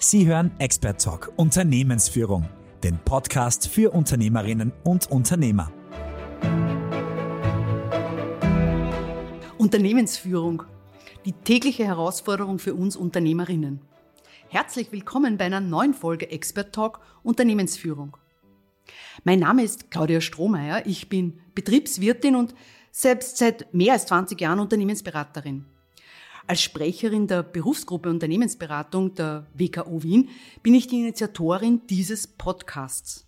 Sie hören Expert Talk Unternehmensführung, den Podcast für Unternehmerinnen und Unternehmer. Unternehmensführung, die tägliche Herausforderung für uns Unternehmerinnen. Herzlich willkommen bei einer neuen Folge Expert Talk Unternehmensführung. Mein Name ist Claudia Strohmeier, ich bin Betriebswirtin und selbst seit mehr als 20 Jahren Unternehmensberaterin. Als Sprecherin der Berufsgruppe Unternehmensberatung der WKO Wien bin ich die Initiatorin dieses Podcasts.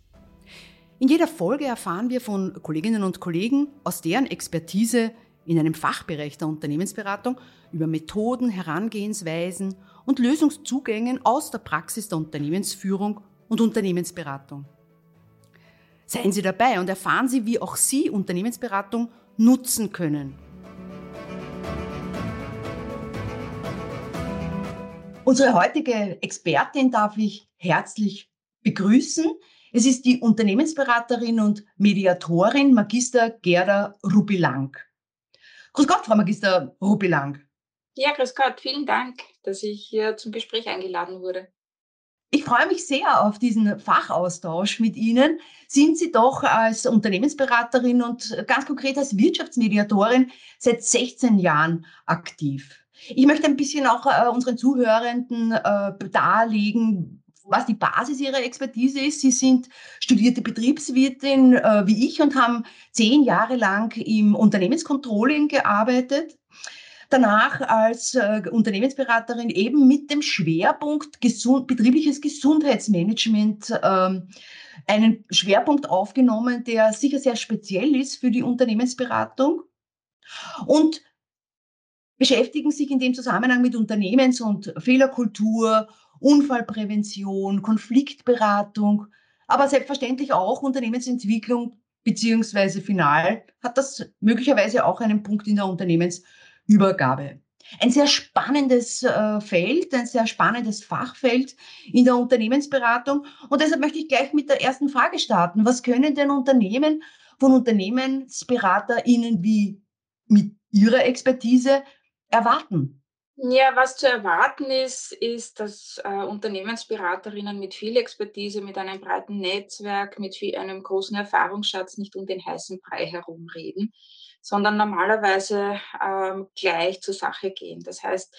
In jeder Folge erfahren wir von Kolleginnen und Kollegen aus deren Expertise in einem Fachbereich der Unternehmensberatung über Methoden, Herangehensweisen und Lösungszugängen aus der Praxis der Unternehmensführung und Unternehmensberatung. Seien Sie dabei und erfahren Sie, wie auch Sie Unternehmensberatung nutzen können Unsere heutige Expertin darf ich herzlich begrüßen. Es ist die Unternehmensberaterin und Mediatorin Magister Gerda Rubilang. Grüß Gott, Frau Magister Rubilang. Ja, grüß Gott. Vielen Dank, dass ich hier zum Gespräch eingeladen wurde. Ich freue mich sehr auf diesen Fachaustausch mit Ihnen. Sind Sie doch als Unternehmensberaterin und ganz konkret als Wirtschaftsmediatorin seit 16 Jahren aktiv. Ich möchte ein bisschen auch äh, unseren Zuhörenden äh, darlegen, was die Basis ihrer Expertise ist. Sie sind studierte Betriebswirtin äh, wie ich und haben zehn Jahre lang im Unternehmenscontrolling gearbeitet. Danach als äh, Unternehmensberaterin eben mit dem Schwerpunkt gesund, betriebliches Gesundheitsmanagement ähm, einen Schwerpunkt aufgenommen, der sicher sehr speziell ist für die Unternehmensberatung. Und beschäftigen sich in dem Zusammenhang mit Unternehmens- und Fehlerkultur, Unfallprävention, Konfliktberatung, aber selbstverständlich auch Unternehmensentwicklung beziehungsweise final hat das möglicherweise auch einen Punkt in der Unternehmensübergabe. Ein sehr spannendes äh, Feld, ein sehr spannendes Fachfeld in der Unternehmensberatung. Und deshalb möchte ich gleich mit der ersten Frage starten. Was können denn Unternehmen von UnternehmensberaterInnen wie mit ihrer Expertise erwarten? Ja, was zu erwarten ist, ist, dass äh, Unternehmensberaterinnen mit viel Expertise, mit einem breiten Netzwerk, mit viel, einem großen Erfahrungsschatz nicht um den heißen Brei herumreden, sondern normalerweise ähm, gleich zur Sache gehen. Das heißt,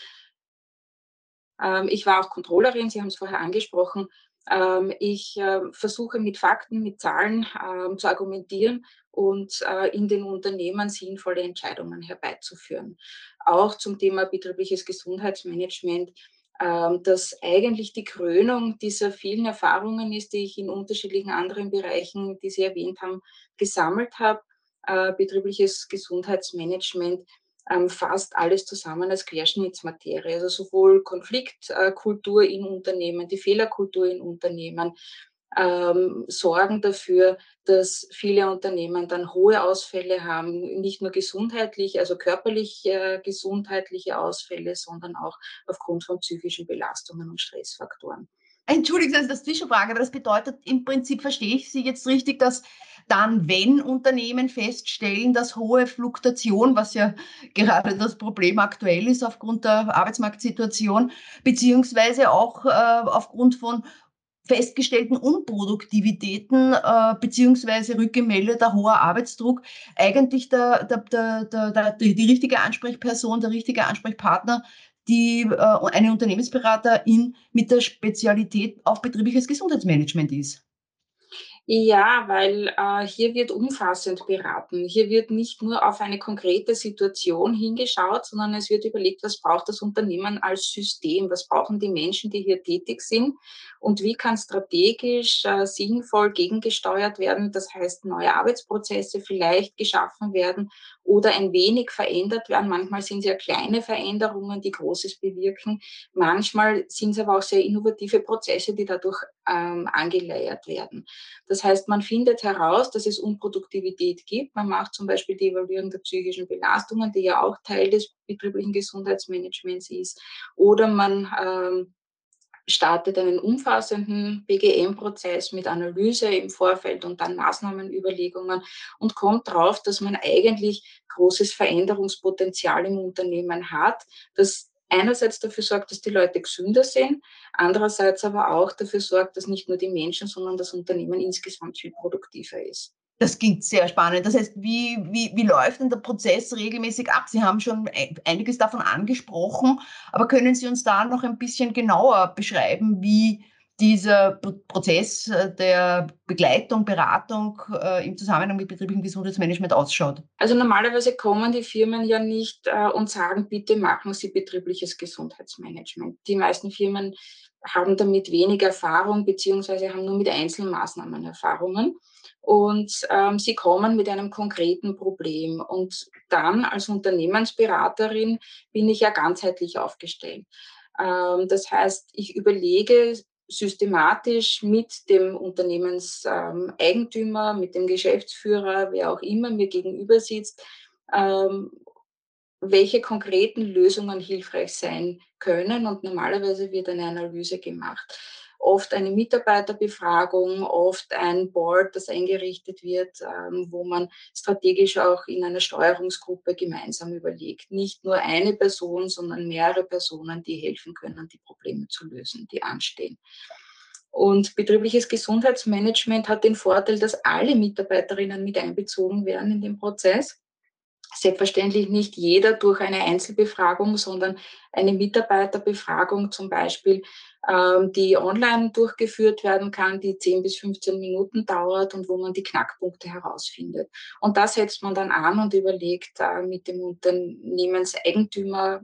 ähm, ich war auch Controllerin, Sie haben es vorher angesprochen. Ähm, ich äh, versuche mit Fakten, mit Zahlen ähm, zu argumentieren und äh, in den Unternehmen sinnvolle Entscheidungen herbeizuführen. Auch zum Thema betriebliches Gesundheitsmanagement, ähm, das eigentlich die Krönung dieser vielen Erfahrungen ist, die ich in unterschiedlichen anderen Bereichen, die Sie erwähnt haben, gesammelt habe. Äh, betriebliches Gesundheitsmanagement ähm, fasst alles zusammen als Querschnittsmaterie. Also sowohl Konfliktkultur in Unternehmen, die Fehlerkultur in Unternehmen, ähm, sorgen dafür, dass viele Unternehmen dann hohe Ausfälle haben, nicht nur gesundheitlich, also körperlich äh, gesundheitliche Ausfälle, sondern auch aufgrund von psychischen Belastungen und Stressfaktoren. Entschuldigen Sie das Zwischenfrage, aber das bedeutet im Prinzip, verstehe ich Sie jetzt richtig, dass dann, wenn Unternehmen feststellen, dass hohe Fluktuation, was ja gerade das Problem aktuell ist aufgrund der Arbeitsmarktsituation, beziehungsweise auch äh, aufgrund von festgestellten Unproduktivitäten äh, beziehungsweise rückgemeldeter hoher Arbeitsdruck eigentlich der, der, der, die richtige Ansprechperson, der richtige Ansprechpartner, die äh, eine Unternehmensberaterin mit der Spezialität auf betriebliches Gesundheitsmanagement ist. Ja, weil äh, hier wird umfassend beraten. Hier wird nicht nur auf eine konkrete Situation hingeschaut, sondern es wird überlegt, was braucht das Unternehmen als System, was brauchen die Menschen, die hier tätig sind und wie kann strategisch äh, sinnvoll gegengesteuert werden. Das heißt, neue Arbeitsprozesse vielleicht geschaffen werden oder ein wenig verändert werden. Manchmal sind es ja kleine Veränderungen, die Großes bewirken. Manchmal sind es aber auch sehr innovative Prozesse, die dadurch ähm, angeleiert werden. Das heißt, man findet heraus, dass es Unproduktivität gibt. Man macht zum Beispiel die Evaluierung der psychischen Belastungen, die ja auch Teil des betrieblichen Gesundheitsmanagements ist. Oder man ähm, startet einen umfassenden BGM-Prozess mit Analyse im Vorfeld und dann Maßnahmenüberlegungen und kommt darauf, dass man eigentlich großes Veränderungspotenzial im Unternehmen hat, das einerseits dafür sorgt, dass die Leute gesünder sind, andererseits aber auch dafür sorgt, dass nicht nur die Menschen, sondern das Unternehmen insgesamt viel produktiver ist. Das klingt sehr spannend. Das heißt, wie, wie, wie läuft denn der Prozess regelmäßig ab? Sie haben schon einiges davon angesprochen, aber können Sie uns da noch ein bisschen genauer beschreiben, wie dieser Prozess äh, der Begleitung, Beratung äh, im Zusammenhang mit betrieblichem Gesundheitsmanagement ausschaut? Also normalerweise kommen die Firmen ja nicht äh, und sagen, bitte machen Sie betriebliches Gesundheitsmanagement. Die meisten Firmen haben damit wenig Erfahrung beziehungsweise haben nur mit Einzelmaßnahmen Erfahrungen und ähm, sie kommen mit einem konkreten Problem. Und dann als Unternehmensberaterin bin ich ja ganzheitlich aufgestellt. Ähm, das heißt, ich überlege systematisch mit dem Unternehmenseigentümer, ähm, mit dem Geschäftsführer, wer auch immer mir gegenüber sitzt, ähm, welche konkreten Lösungen hilfreich sein können. Und normalerweise wird eine Analyse gemacht oft eine Mitarbeiterbefragung, oft ein Board, das eingerichtet wird, ähm, wo man strategisch auch in einer Steuerungsgruppe gemeinsam überlegt. Nicht nur eine Person, sondern mehrere Personen, die helfen können, die Probleme zu lösen, die anstehen. Und betriebliches Gesundheitsmanagement hat den Vorteil, dass alle Mitarbeiterinnen mit einbezogen werden in den Prozess. Selbstverständlich nicht jeder durch eine Einzelbefragung, sondern eine Mitarbeiterbefragung zum Beispiel ähm, die online durchgeführt werden kann, die 10 bis 15 Minuten dauert und wo man die Knackpunkte herausfindet. Und da setzt man dann an und überlegt äh, mit dem Unternehmenseigentümer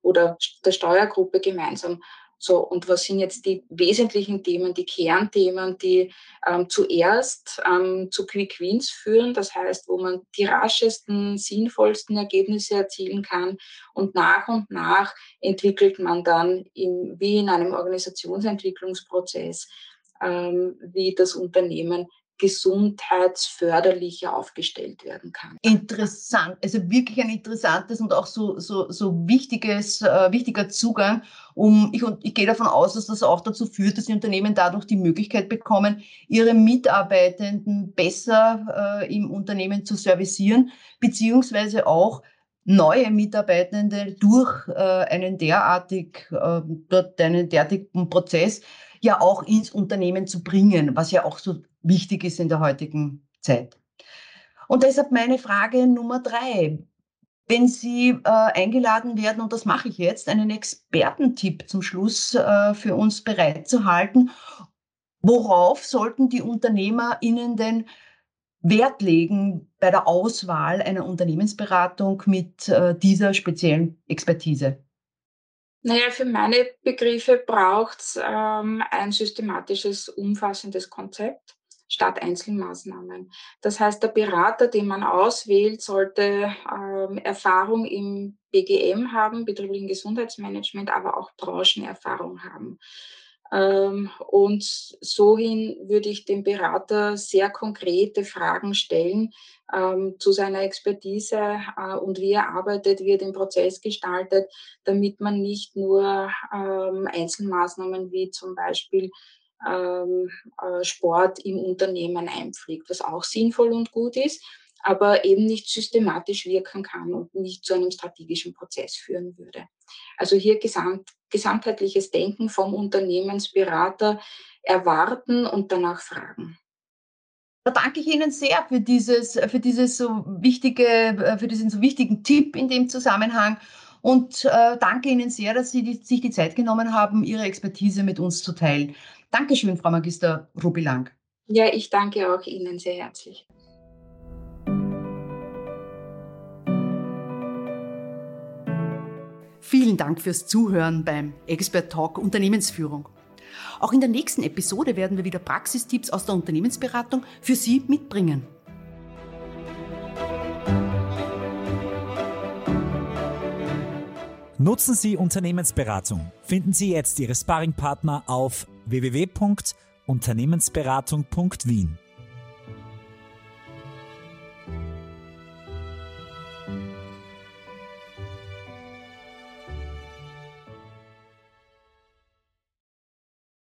oder der Steuergruppe gemeinsam, so, und was sind jetzt die wesentlichen Themen, die Kernthemen, die ähm, zuerst ähm, zu Quick Wins führen, das heißt, wo man die raschesten, sinnvollsten Ergebnisse erzielen kann. Und nach und nach entwickelt man dann in, wie in einem Organisationsentwicklungsprozess, ähm, wie das Unternehmen gesundheitsförderlicher aufgestellt werden kann. Interessant, also wirklich ein interessantes und auch so, so, so wichtiges, äh, wichtiger Zugang, um, ich, und ich gehe davon aus, dass das auch dazu führt, dass die Unternehmen dadurch die Möglichkeit bekommen, ihre Mitarbeitenden besser äh, im Unternehmen zu servicieren, beziehungsweise auch neue Mitarbeitende durch äh, einen derartig, äh, dort einen derartigen Prozess ja auch ins Unternehmen zu bringen, was ja auch so wichtig ist in der heutigen Zeit. Und deshalb meine Frage Nummer drei. Wenn Sie äh, eingeladen werden, und das mache ich jetzt, einen Expertentipp zum Schluss äh, für uns bereitzuhalten, worauf sollten die UnternehmerInnen denn Wert legen bei der Auswahl einer Unternehmensberatung mit äh, dieser speziellen Expertise? Naja, für meine Begriffe braucht es ähm, ein systematisches, umfassendes Konzept statt Einzelmaßnahmen. Das heißt, der Berater, den man auswählt, sollte ähm, Erfahrung im BGM haben, betrieblichen Gesundheitsmanagement, aber auch Branchenerfahrung haben. Ähm, und sohin würde ich dem Berater sehr konkrete Fragen stellen ähm, zu seiner Expertise äh, und wie er arbeitet, wie er den Prozess gestaltet, damit man nicht nur ähm, Einzelmaßnahmen wie zum Beispiel Sport im Unternehmen einpflegt, was auch sinnvoll und gut ist, aber eben nicht systematisch wirken kann und nicht zu einem strategischen Prozess führen würde. Also hier gesamt, gesamtheitliches Denken vom Unternehmensberater erwarten und danach fragen. Da danke ich Ihnen sehr für dieses, für dieses so wichtige, für diesen so wichtigen Tipp in dem Zusammenhang und äh, danke Ihnen sehr, dass Sie die, sich die Zeit genommen haben, Ihre Expertise mit uns zu teilen. Dankeschön, Frau Magister Rubilang. Ja, ich danke auch Ihnen sehr herzlich. Vielen Dank fürs Zuhören beim Expert Talk Unternehmensführung. Auch in der nächsten Episode werden wir wieder Praxistipps aus der Unternehmensberatung für Sie mitbringen. Nutzen Sie Unternehmensberatung. Finden Sie jetzt Ihre Sparringpartner auf www.unternehmensberatung.wien.